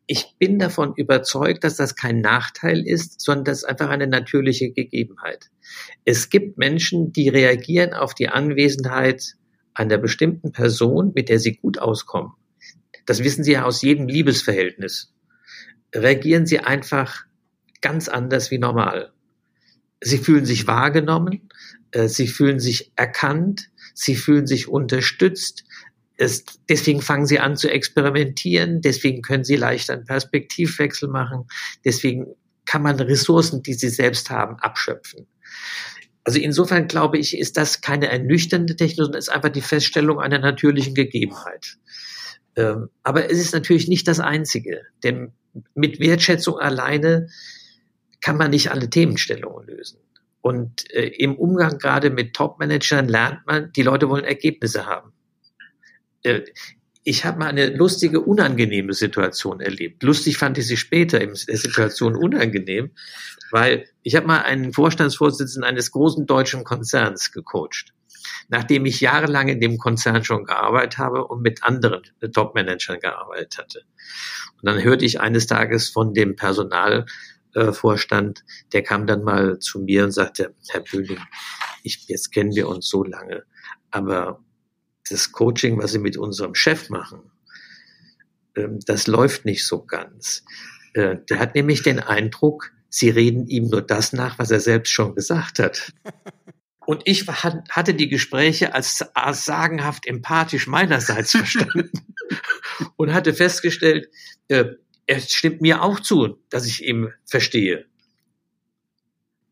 Ich bin davon überzeugt, dass das kein Nachteil ist, sondern das ist einfach eine natürliche Gegebenheit. Es gibt Menschen, die reagieren auf die Anwesenheit einer bestimmten Person, mit der sie gut auskommen. das wissen Sie ja aus jedem Liebesverhältnis, reagieren Sie einfach ganz anders wie normal. Sie fühlen sich wahrgenommen, sie fühlen sich erkannt, sie fühlen sich unterstützt. Es, deswegen fangen sie an zu experimentieren, deswegen können sie leicht einen Perspektivwechsel machen, deswegen kann man Ressourcen, die sie selbst haben, abschöpfen. Also insofern glaube ich, ist das keine ernüchternde Technik, sondern ist einfach die Feststellung einer natürlichen Gegebenheit. Ähm, aber es ist natürlich nicht das Einzige, denn mit Wertschätzung alleine kann man nicht alle Themenstellungen lösen. Und äh, im Umgang gerade mit Top-Managern lernt man, die Leute wollen Ergebnisse haben. Äh, ich habe mal eine lustige, unangenehme Situation erlebt. Lustig fand ich sie später in der Situation unangenehm, weil ich habe mal einen Vorstandsvorsitzenden eines großen deutschen Konzerns gecoacht, nachdem ich jahrelang in dem Konzern schon gearbeitet habe und mit anderen Top-Managern gearbeitet hatte. Und dann hörte ich eines Tages von dem Personalvorstand, der kam dann mal zu mir und sagte, Herr Böhling, ich, jetzt kennen wir uns so lange, aber das Coaching, was Sie mit unserem Chef machen, ähm, das läuft nicht so ganz. Äh, der hat nämlich den Eindruck, Sie reden ihm nur das nach, was er selbst schon gesagt hat. Und ich hatte die Gespräche als sagenhaft empathisch meinerseits verstanden und hatte festgestellt, äh, er stimmt mir auch zu, dass ich ihn verstehe.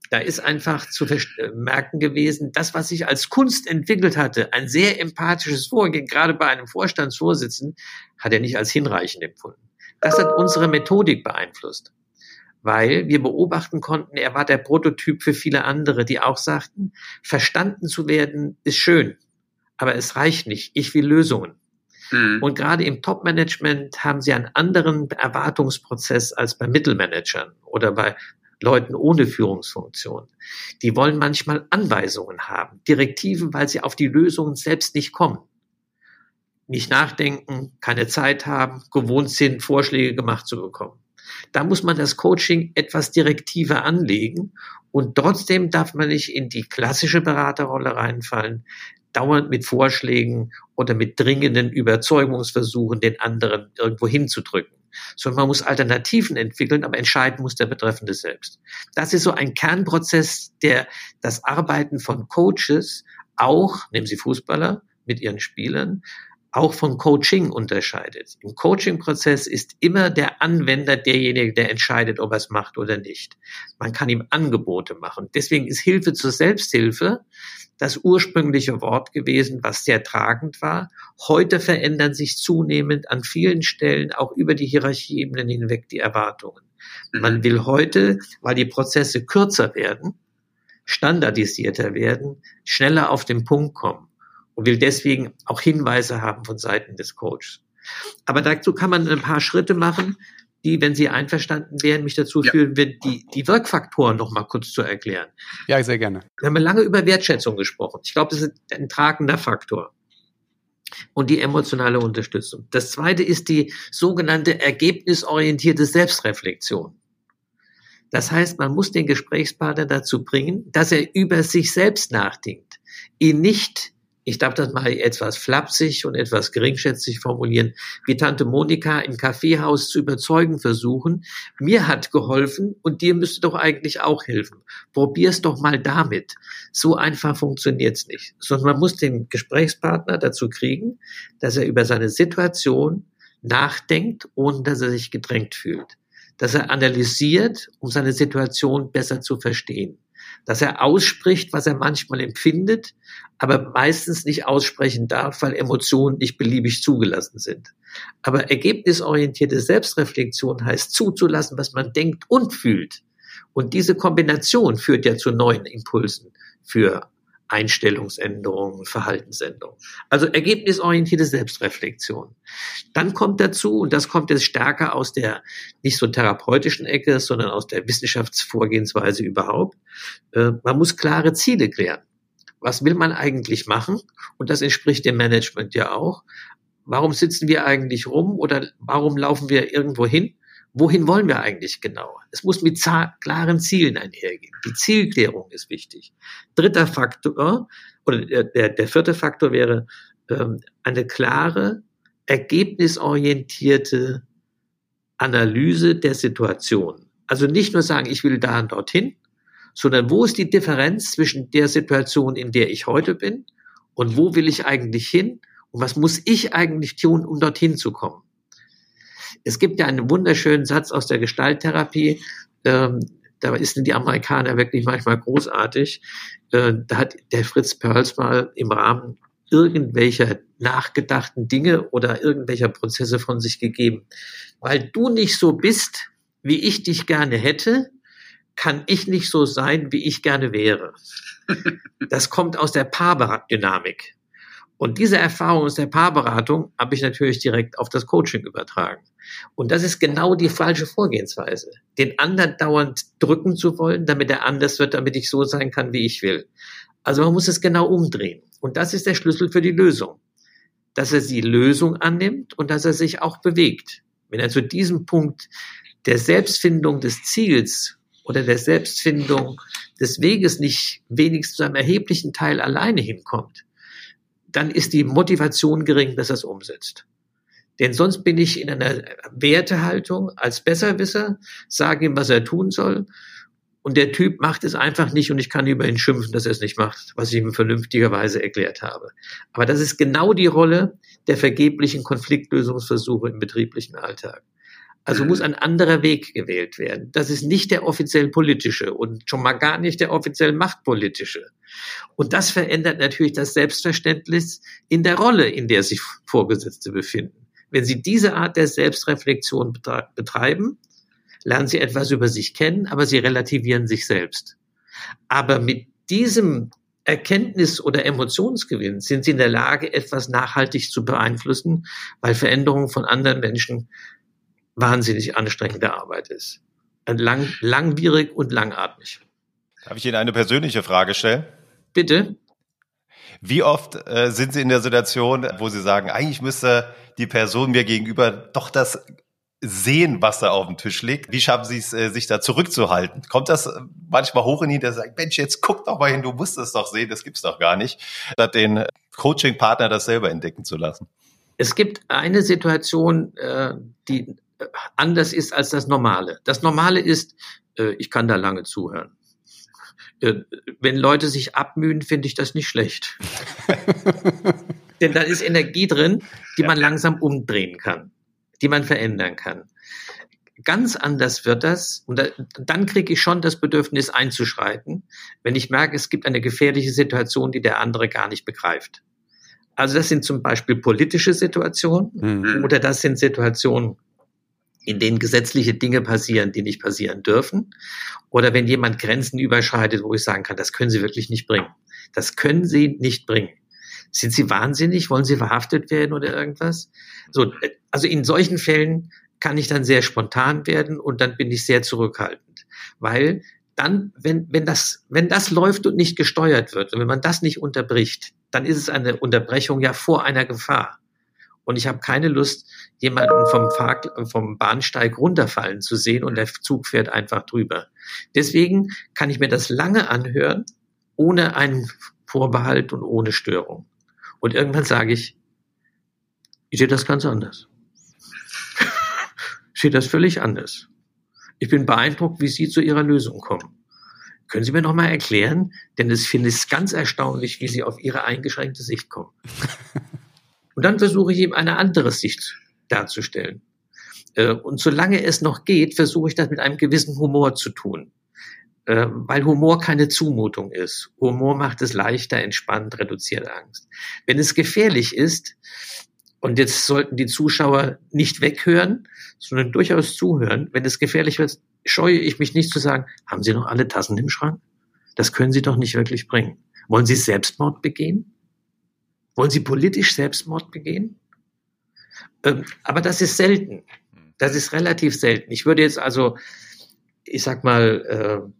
Da ist einfach zu äh, merken gewesen, das, was sich als Kunst entwickelt hatte, ein sehr empathisches Vorgehen, gerade bei einem Vorstandsvorsitzenden, hat er nicht als hinreichend empfunden. Das hat unsere Methodik beeinflusst, weil wir beobachten konnten, er war der Prototyp für viele andere, die auch sagten, verstanden zu werden ist schön, aber es reicht nicht. Ich will Lösungen. Mhm. Und gerade im Top-Management haben sie einen anderen Erwartungsprozess als bei Mittelmanagern oder bei Leuten ohne Führungsfunktion. Die wollen manchmal Anweisungen haben, Direktiven, weil sie auf die Lösungen selbst nicht kommen. Nicht nachdenken, keine Zeit haben, gewohnt sind, Vorschläge gemacht zu bekommen. Da muss man das Coaching etwas direktiver anlegen und trotzdem darf man nicht in die klassische Beraterrolle reinfallen, dauernd mit Vorschlägen oder mit dringenden Überzeugungsversuchen den anderen irgendwo hinzudrücken sondern man muss Alternativen entwickeln, aber entscheiden muss der Betreffende selbst. Das ist so ein Kernprozess, der das Arbeiten von Coaches auch, nehmen Sie Fußballer mit ihren Spielern, auch von Coaching unterscheidet. Im Coaching-Prozess ist immer der Anwender derjenige, der entscheidet, ob er es macht oder nicht. Man kann ihm Angebote machen. Deswegen ist Hilfe zur Selbsthilfe das ursprüngliche Wort gewesen, was sehr tragend war. Heute verändern sich zunehmend an vielen Stellen auch über die Hierarchieebenen hinweg die Erwartungen. Man will heute, weil die Prozesse kürzer werden, standardisierter werden, schneller auf den Punkt kommen und will deswegen auch Hinweise haben von Seiten des Coaches. Aber dazu kann man ein paar Schritte machen, die, wenn Sie einverstanden wären, mich dazu ja. führen, die, die Wirkfaktoren noch mal kurz zu erklären. Ja, sehr gerne. Wir haben lange über Wertschätzung gesprochen. Ich glaube, das ist ein tragender Faktor. Und die emotionale Unterstützung. Das zweite ist die sogenannte ergebnisorientierte Selbstreflexion. Das heißt, man muss den Gesprächspartner dazu bringen, dass er über sich selbst nachdenkt, ihn nicht ich darf das mal etwas flapsig und etwas geringschätzig formulieren, wie Tante Monika im Kaffeehaus zu überzeugen versuchen, mir hat geholfen und dir müsste doch eigentlich auch helfen. Probier's doch mal damit. So einfach funktioniert's nicht. Sondern man muss den Gesprächspartner dazu kriegen, dass er über seine Situation nachdenkt, ohne dass er sich gedrängt fühlt. Dass er analysiert, um seine Situation besser zu verstehen dass er ausspricht, was er manchmal empfindet, aber meistens nicht aussprechen darf, weil Emotionen nicht beliebig zugelassen sind. Aber ergebnisorientierte Selbstreflexion heißt zuzulassen, was man denkt und fühlt. Und diese Kombination führt ja zu neuen Impulsen für Einstellungsänderungen, Verhaltensänderungen. Also ergebnisorientierte Selbstreflexion. Dann kommt dazu, und das kommt jetzt stärker aus der nicht so therapeutischen Ecke, sondern aus der Wissenschaftsvorgehensweise überhaupt, äh, man muss klare Ziele klären. Was will man eigentlich machen? Und das entspricht dem Management ja auch. Warum sitzen wir eigentlich rum oder warum laufen wir irgendwo hin? Wohin wollen wir eigentlich genau? Es muss mit klaren Zielen einhergehen. Die Zielklärung ist wichtig. Dritter Faktor oder der, der vierte Faktor wäre ähm, eine klare, ergebnisorientierte Analyse der Situation. Also nicht nur sagen, ich will da und dorthin, sondern wo ist die Differenz zwischen der Situation, in der ich heute bin und wo will ich eigentlich hin und was muss ich eigentlich tun, um dorthin zu kommen. Es gibt ja einen wunderschönen Satz aus der Gestalttherapie, ähm, da sind die Amerikaner wirklich manchmal großartig. Äh, da hat der Fritz Perls mal im Rahmen irgendwelcher nachgedachten Dinge oder irgendwelcher Prozesse von sich gegeben. Weil du nicht so bist, wie ich dich gerne hätte, kann ich nicht so sein, wie ich gerne wäre. Das kommt aus der Paardynamik. Und diese Erfahrung aus der Paarberatung habe ich natürlich direkt auf das Coaching übertragen. Und das ist genau die falsche Vorgehensweise. Den anderen dauernd drücken zu wollen, damit er anders wird, damit ich so sein kann, wie ich will. Also man muss es genau umdrehen. Und das ist der Schlüssel für die Lösung. Dass er die Lösung annimmt und dass er sich auch bewegt. Wenn er zu diesem Punkt der Selbstfindung des Ziels oder der Selbstfindung des Weges nicht wenigstens zu einem erheblichen Teil alleine hinkommt, dann ist die Motivation gering, dass er es umsetzt. Denn sonst bin ich in einer Wertehaltung als Besserwisser, sage ihm, was er tun soll. Und der Typ macht es einfach nicht und ich kann über ihn schimpfen, dass er es nicht macht, was ich ihm vernünftigerweise erklärt habe. Aber das ist genau die Rolle der vergeblichen Konfliktlösungsversuche im betrieblichen Alltag. Also muss ein anderer Weg gewählt werden. Das ist nicht der offiziell politische und schon mal gar nicht der offiziell machtpolitische. Und das verändert natürlich das Selbstverständnis in der Rolle, in der sich Vorgesetzte befinden. Wenn Sie diese Art der Selbstreflexion betreiben, lernen Sie etwas über sich kennen, aber Sie relativieren sich selbst. Aber mit diesem Erkenntnis oder Emotionsgewinn sind Sie in der Lage, etwas nachhaltig zu beeinflussen, weil Veränderungen von anderen Menschen wahnsinnig anstrengende Arbeit ist. Lang, langwierig und langatmig. Darf ich Ihnen eine persönliche Frage stellen? Bitte. Wie oft äh, sind Sie in der Situation, wo Sie sagen, eigentlich müsste die Person mir gegenüber doch das sehen, was da auf dem Tisch liegt? Wie schaffen Sie es, äh, sich da zurückzuhalten? Kommt das manchmal hoch in Ihnen, der sagt, Mensch, jetzt guck doch mal hin, du musst es doch sehen, das gibt's doch gar nicht, statt den Coaching-Partner das selber entdecken zu lassen? Es gibt eine Situation, äh, die anders ist als das Normale. Das Normale ist, äh, ich kann da lange zuhören. Äh, wenn Leute sich abmühen, finde ich das nicht schlecht. Denn da ist Energie drin, die man langsam umdrehen kann, die man verändern kann. Ganz anders wird das, und da, dann kriege ich schon das Bedürfnis einzuschreiten, wenn ich merke, es gibt eine gefährliche Situation, die der andere gar nicht begreift. Also das sind zum Beispiel politische Situationen mhm. oder das sind Situationen, in denen gesetzliche Dinge passieren, die nicht passieren dürfen. Oder wenn jemand Grenzen überschreitet, wo ich sagen kann, das können Sie wirklich nicht bringen. Das können Sie nicht bringen. Sind Sie wahnsinnig? Wollen Sie verhaftet werden oder irgendwas? So, also in solchen Fällen kann ich dann sehr spontan werden und dann bin ich sehr zurückhaltend, weil dann, wenn, wenn das, wenn das läuft und nicht gesteuert wird und wenn man das nicht unterbricht, dann ist es eine Unterbrechung ja vor einer Gefahr. Und ich habe keine Lust, jemanden vom, Fahr vom Bahnsteig runterfallen zu sehen und der Zug fährt einfach drüber. Deswegen kann ich mir das lange anhören, ohne einen Vorbehalt und ohne Störung. Und irgendwann sage ich, ich sehe das ganz anders. ich sehe das völlig anders. Ich bin beeindruckt, wie Sie zu Ihrer Lösung kommen. Können Sie mir noch mal erklären? Denn es finde ich ganz erstaunlich, wie Sie auf Ihre eingeschränkte Sicht kommen. Und dann versuche ich ihm eine andere Sicht darzustellen. Äh, und solange es noch geht, versuche ich das mit einem gewissen Humor zu tun. Äh, weil Humor keine Zumutung ist. Humor macht es leichter, entspannt, reduziert Angst. Wenn es gefährlich ist, und jetzt sollten die Zuschauer nicht weghören, sondern durchaus zuhören, wenn es gefährlich wird, scheue ich mich nicht zu sagen, haben Sie noch alle Tassen im Schrank? Das können Sie doch nicht wirklich bringen. Wollen Sie Selbstmord begehen? Wollen Sie politisch Selbstmord begehen? Ähm, aber das ist selten. Das ist relativ selten. Ich würde jetzt also, ich sag mal, äh,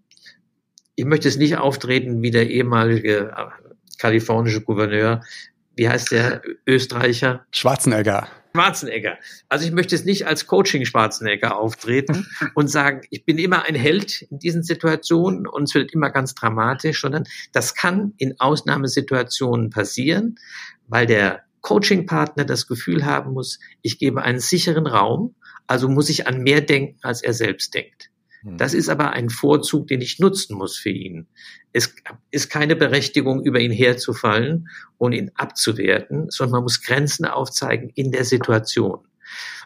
ich möchte es nicht auftreten wie der ehemalige äh, kalifornische Gouverneur. Wie heißt der Österreicher? Schwarzenegger. Schwarzenegger. Also ich möchte es nicht als Coaching Schwarzenegger auftreten und sagen, ich bin immer ein Held in diesen Situationen und es wird immer ganz dramatisch, sondern das kann in Ausnahmesituationen passieren, weil der Coaching-Partner das Gefühl haben muss, ich gebe einen sicheren Raum, also muss ich an mehr denken, als er selbst denkt. Hm. Das ist aber ein Vorzug, den ich nutzen muss für ihn. Es ist keine Berechtigung, über ihn herzufallen und ihn abzuwerten, sondern man muss Grenzen aufzeigen in der Situation.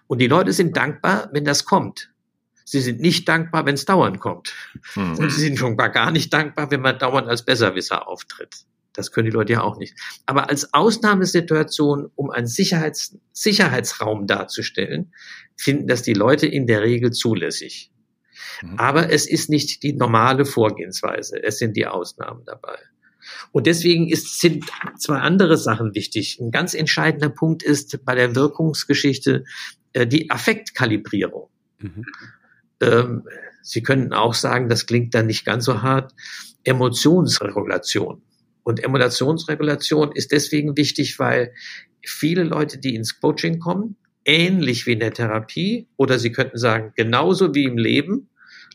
Und die Leute sind dankbar, wenn das kommt. Sie sind nicht dankbar, wenn es dauernd kommt. Hm. Und sie sind schon gar nicht dankbar, wenn man dauernd als Besserwisser auftritt. Das können die Leute ja auch nicht. Aber als Ausnahmesituation, um einen Sicherheits Sicherheitsraum darzustellen, finden das die Leute in der Regel zulässig. Mhm. Aber es ist nicht die normale Vorgehensweise. Es sind die Ausnahmen dabei. Und deswegen ist, sind zwei andere Sachen wichtig. Ein ganz entscheidender Punkt ist bei der Wirkungsgeschichte äh, die Affektkalibrierung. Mhm. Ähm, Sie können auch sagen, das klingt dann nicht ganz so hart, Emotionsregulation. Und Emotionsregulation ist deswegen wichtig, weil viele Leute, die ins Coaching kommen, ähnlich wie in der Therapie, oder Sie könnten sagen, genauso wie im Leben,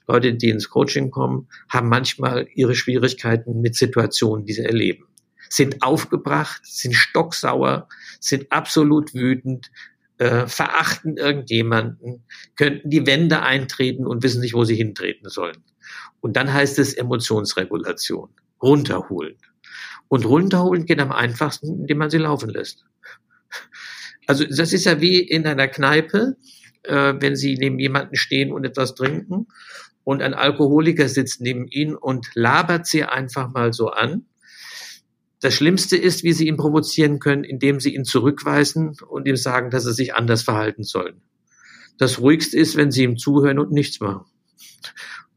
Leute, die ins Coaching kommen, haben manchmal ihre Schwierigkeiten mit Situationen, die sie erleben. Sind aufgebracht, sind stocksauer, sind absolut wütend, äh, verachten irgendjemanden, könnten die Wände eintreten und wissen nicht, wo sie hintreten sollen. Und dann heißt es Emotionsregulation, runterholen. Und runterholen geht am einfachsten, indem man sie laufen lässt. Also das ist ja wie in einer Kneipe, äh, wenn Sie neben jemanden stehen und etwas trinken und ein Alkoholiker sitzt neben ihnen und labert sie einfach mal so an. Das Schlimmste ist, wie sie ihn provozieren können, indem sie ihn zurückweisen und ihm sagen, dass er sich anders verhalten soll. Das Ruhigste ist, wenn sie ihm zuhören und nichts machen.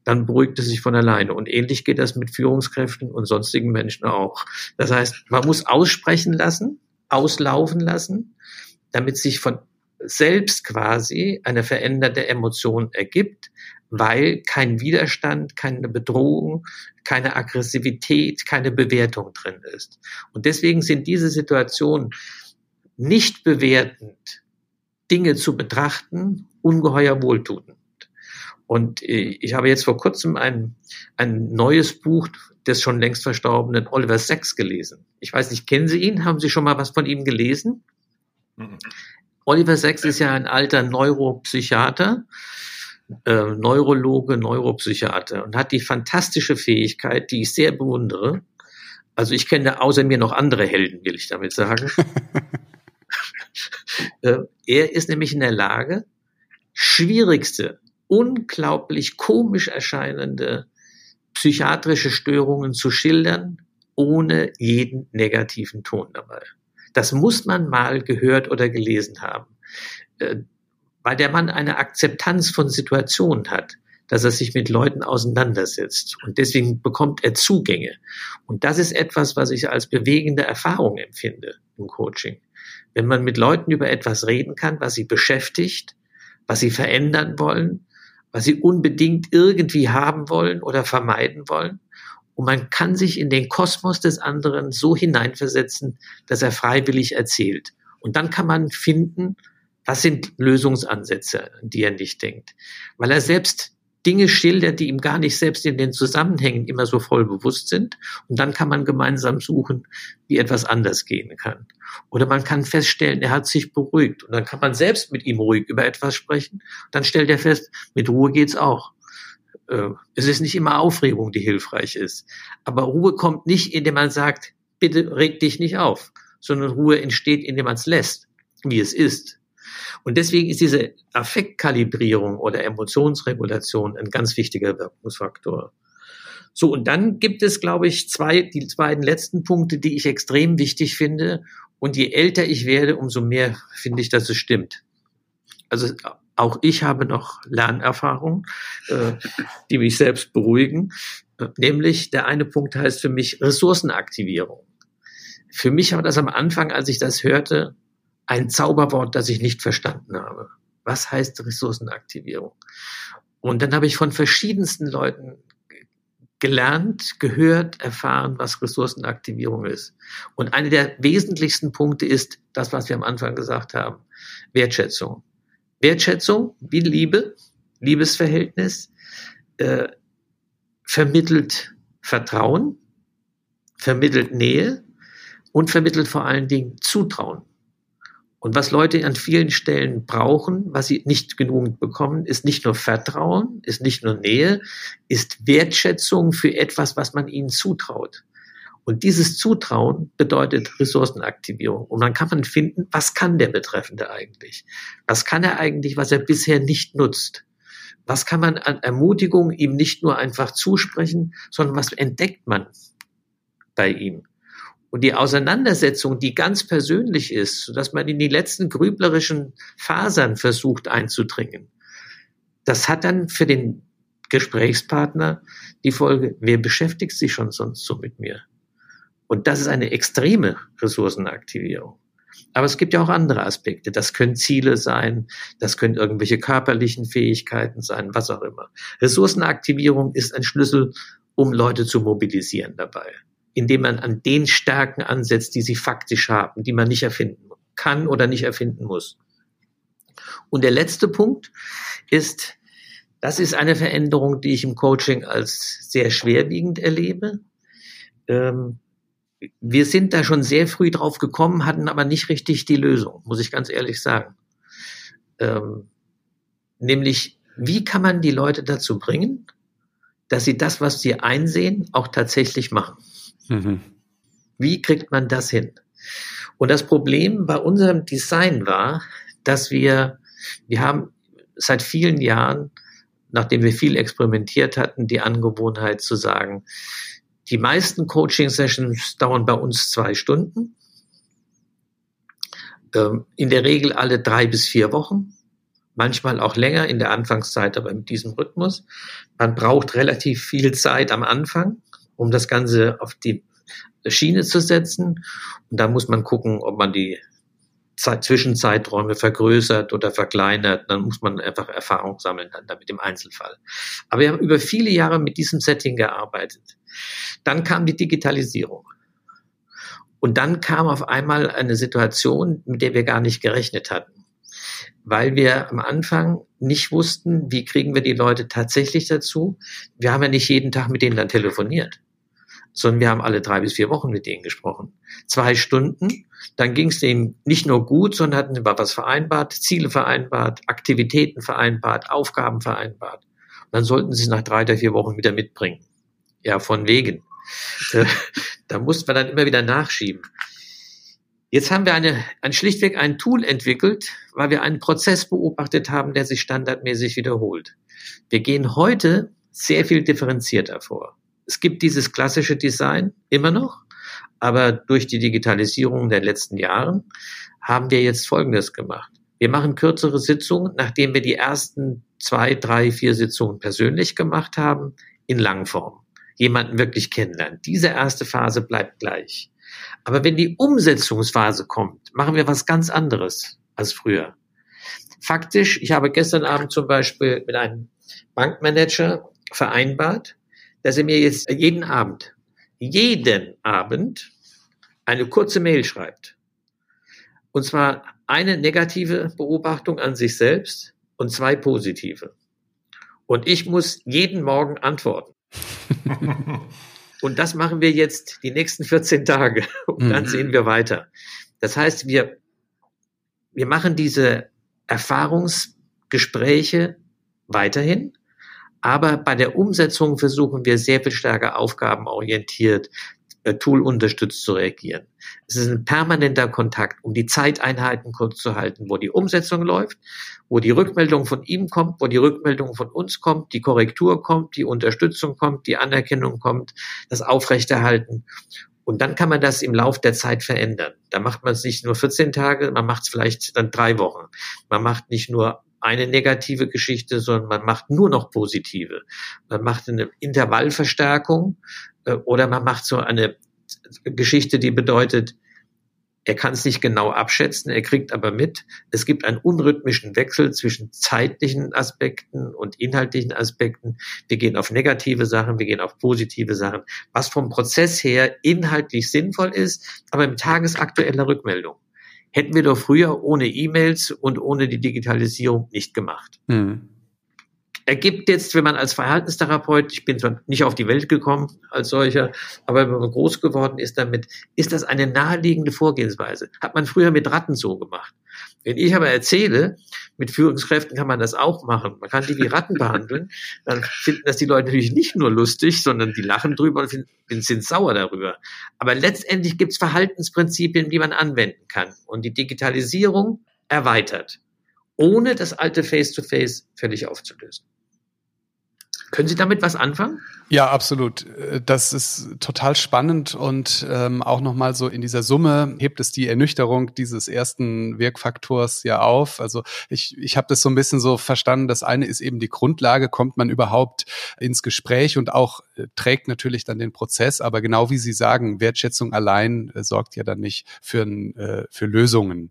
Dann beruhigt er sich von alleine. Und ähnlich geht das mit Führungskräften und sonstigen Menschen auch. Das heißt, man muss aussprechen lassen, auslaufen lassen, damit sich von selbst quasi eine veränderte Emotion ergibt, weil kein Widerstand, keine Bedrohung, keine Aggressivität, keine Bewertung drin ist. Und deswegen sind diese Situationen nicht bewertend, Dinge zu betrachten, ungeheuer wohltuend. Und äh, ich habe jetzt vor kurzem ein, ein neues Buch des schon längst verstorbenen Oliver Sacks gelesen. Ich weiß nicht, kennen Sie ihn? Haben Sie schon mal was von ihm gelesen? Mhm. Oliver Sacks ist ja ein alter Neuropsychiater, äh, Neurologe, Neuropsychiater und hat die fantastische Fähigkeit, die ich sehr bewundere. Also ich kenne außer mir noch andere Helden, will ich damit sagen. äh, er ist nämlich in der Lage, schwierigste, unglaublich komisch erscheinende psychiatrische Störungen zu schildern, ohne jeden negativen Ton dabei. Das muss man mal gehört oder gelesen haben. Weil der Mann eine Akzeptanz von Situationen hat, dass er sich mit Leuten auseinandersetzt. Und deswegen bekommt er Zugänge. Und das ist etwas, was ich als bewegende Erfahrung empfinde im Coaching. Wenn man mit Leuten über etwas reden kann, was sie beschäftigt, was sie verändern wollen, was sie unbedingt irgendwie haben wollen oder vermeiden wollen. Und man kann sich in den Kosmos des anderen so hineinversetzen, dass er freiwillig erzählt. Und dann kann man finden, was sind Lösungsansätze, an die er nicht denkt? Weil er selbst Dinge schildert, die ihm gar nicht selbst in den Zusammenhängen immer so voll bewusst sind. Und dann kann man gemeinsam suchen, wie etwas anders gehen kann. Oder man kann feststellen, er hat sich beruhigt. Und dann kann man selbst mit ihm ruhig über etwas sprechen. Dann stellt er fest, mit Ruhe geht's auch. Äh, es ist nicht immer Aufregung, die hilfreich ist. Aber Ruhe kommt nicht, indem man sagt, bitte reg dich nicht auf, sondern Ruhe entsteht, indem man es lässt, wie es ist. Und deswegen ist diese Affektkalibrierung oder Emotionsregulation ein ganz wichtiger Wirkungsfaktor. So, und dann gibt es, glaube ich, zwei, die beiden letzten Punkte, die ich extrem wichtig finde. Und je älter ich werde, umso mehr finde ich, dass es stimmt. Also auch ich habe noch Lernerfahrung, äh, die mich selbst beruhigen. Äh, nämlich der eine Punkt heißt für mich Ressourcenaktivierung. Für mich war das am Anfang, als ich das hörte, ein Zauberwort, das ich nicht verstanden habe. Was heißt Ressourcenaktivierung? Und dann habe ich von verschiedensten Leuten gelernt, gehört, erfahren, was Ressourcenaktivierung ist. Und einer der wesentlichsten Punkte ist das, was wir am Anfang gesagt haben, Wertschätzung. Wertschätzung wie Liebe, Liebesverhältnis, äh, vermittelt Vertrauen, vermittelt Nähe und vermittelt vor allen Dingen Zutrauen. Und was Leute an vielen Stellen brauchen, was sie nicht genug bekommen, ist nicht nur Vertrauen, ist nicht nur Nähe, ist Wertschätzung für etwas, was man ihnen zutraut. Und dieses Zutrauen bedeutet Ressourcenaktivierung. Und dann kann man finden, was kann der Betreffende eigentlich? Was kann er eigentlich, was er bisher nicht nutzt? Was kann man an Ermutigung ihm nicht nur einfach zusprechen, sondern was entdeckt man bei ihm? Und die Auseinandersetzung, die ganz persönlich ist, sodass man in die letzten grüblerischen Fasern versucht einzudringen, das hat dann für den Gesprächspartner die Folge, wer beschäftigt sich schon sonst so mit mir? Und das ist eine extreme Ressourcenaktivierung. Aber es gibt ja auch andere Aspekte. Das können Ziele sein, das können irgendwelche körperlichen Fähigkeiten sein, was auch immer. Ressourcenaktivierung ist ein Schlüssel, um Leute zu mobilisieren dabei, indem man an den Stärken ansetzt, die sie faktisch haben, die man nicht erfinden kann oder nicht erfinden muss. Und der letzte Punkt ist, das ist eine Veränderung, die ich im Coaching als sehr schwerwiegend erlebe. Ähm, wir sind da schon sehr früh drauf gekommen, hatten aber nicht richtig die Lösung, muss ich ganz ehrlich sagen. Ähm, nämlich, wie kann man die Leute dazu bringen, dass sie das, was sie einsehen, auch tatsächlich machen? Mhm. Wie kriegt man das hin? Und das Problem bei unserem Design war, dass wir, wir haben seit vielen Jahren, nachdem wir viel experimentiert hatten, die Angewohnheit zu sagen, die meisten Coaching-Sessions dauern bei uns zwei Stunden. Ähm, in der Regel alle drei bis vier Wochen. Manchmal auch länger in der Anfangszeit, aber in diesem Rhythmus. Man braucht relativ viel Zeit am Anfang, um das Ganze auf die Schiene zu setzen. Und da muss man gucken, ob man die Zeit, Zwischenzeiträume vergrößert oder verkleinert, dann muss man einfach Erfahrung sammeln dann damit im Einzelfall. Aber wir haben über viele Jahre mit diesem Setting gearbeitet. Dann kam die Digitalisierung. Und dann kam auf einmal eine Situation, mit der wir gar nicht gerechnet hatten. Weil wir am Anfang nicht wussten, wie kriegen wir die Leute tatsächlich dazu. Wir haben ja nicht jeden Tag mit denen dann telefoniert sondern wir haben alle drei bis vier Wochen mit denen gesprochen. Zwei Stunden, dann ging es denen nicht nur gut, sondern hatten über was vereinbart, Ziele vereinbart, Aktivitäten vereinbart, Aufgaben vereinbart. Und dann sollten sie es nach drei oder vier Wochen wieder mitbringen. Ja, von wegen. Da mussten wir dann immer wieder nachschieben. Jetzt haben wir eine, ein schlichtweg ein Tool entwickelt, weil wir einen Prozess beobachtet haben, der sich standardmäßig wiederholt. Wir gehen heute sehr viel differenzierter vor. Es gibt dieses klassische Design immer noch, aber durch die Digitalisierung der letzten Jahren haben wir jetzt Folgendes gemacht. Wir machen kürzere Sitzungen, nachdem wir die ersten zwei, drei, vier Sitzungen persönlich gemacht haben, in Langform. Jemanden wirklich kennenlernen. Diese erste Phase bleibt gleich. Aber wenn die Umsetzungsphase kommt, machen wir was ganz anderes als früher. Faktisch, ich habe gestern Abend zum Beispiel mit einem Bankmanager vereinbart, dass er mir jetzt jeden Abend, jeden Abend eine kurze Mail schreibt. Und zwar eine negative Beobachtung an sich selbst und zwei positive. Und ich muss jeden Morgen antworten. und das machen wir jetzt die nächsten 14 Tage und dann mhm. sehen wir weiter. Das heißt, wir, wir machen diese Erfahrungsgespräche weiterhin, aber bei der Umsetzung versuchen wir sehr viel stärker aufgabenorientiert, Tool unterstützt zu reagieren. Es ist ein permanenter Kontakt, um die Zeiteinheiten kurz zu halten, wo die Umsetzung läuft, wo die Rückmeldung von ihm kommt, wo die Rückmeldung von uns kommt, die Korrektur kommt, die Unterstützung kommt, die Anerkennung kommt, das Aufrechterhalten. Und dann kann man das im Lauf der Zeit verändern. Da macht man es nicht nur 14 Tage, man macht es vielleicht dann drei Wochen. Man macht nicht nur eine negative Geschichte, sondern man macht nur noch positive. Man macht eine Intervallverstärkung äh, oder man macht so eine Geschichte, die bedeutet, er kann es nicht genau abschätzen, er kriegt aber mit, es gibt einen unrhythmischen Wechsel zwischen zeitlichen Aspekten und inhaltlichen Aspekten. Wir gehen auf negative Sachen, wir gehen auf positive Sachen, was vom Prozess her inhaltlich sinnvoll ist, aber mit tagesaktueller Rückmeldung hätten wir doch früher ohne E-Mails und ohne die Digitalisierung nicht gemacht. Mhm. Ergibt jetzt, wenn man als Verhaltenstherapeut, ich bin zwar nicht auf die Welt gekommen als solcher, aber wenn man groß geworden ist damit, ist das eine naheliegende Vorgehensweise. Hat man früher mit Ratten so gemacht. Wenn ich aber erzähle, mit Führungskräften kann man das auch machen. Man kann die wie Ratten behandeln. Dann finden das die Leute natürlich nicht nur lustig, sondern die lachen drüber und sind sauer darüber. Aber letztendlich gibt es Verhaltensprinzipien, die man anwenden kann. Und die Digitalisierung erweitert, ohne das alte Face-to-Face -face völlig aufzulösen. Können Sie damit was anfangen? Ja, absolut. Das ist total spannend und ähm, auch nochmal so in dieser Summe hebt es die Ernüchterung dieses ersten Wirkfaktors ja auf. Also ich, ich habe das so ein bisschen so verstanden. Das eine ist eben die Grundlage, kommt man überhaupt ins Gespräch und auch äh, trägt natürlich dann den Prozess. Aber genau wie Sie sagen, Wertschätzung allein äh, sorgt ja dann nicht für, äh, für Lösungen.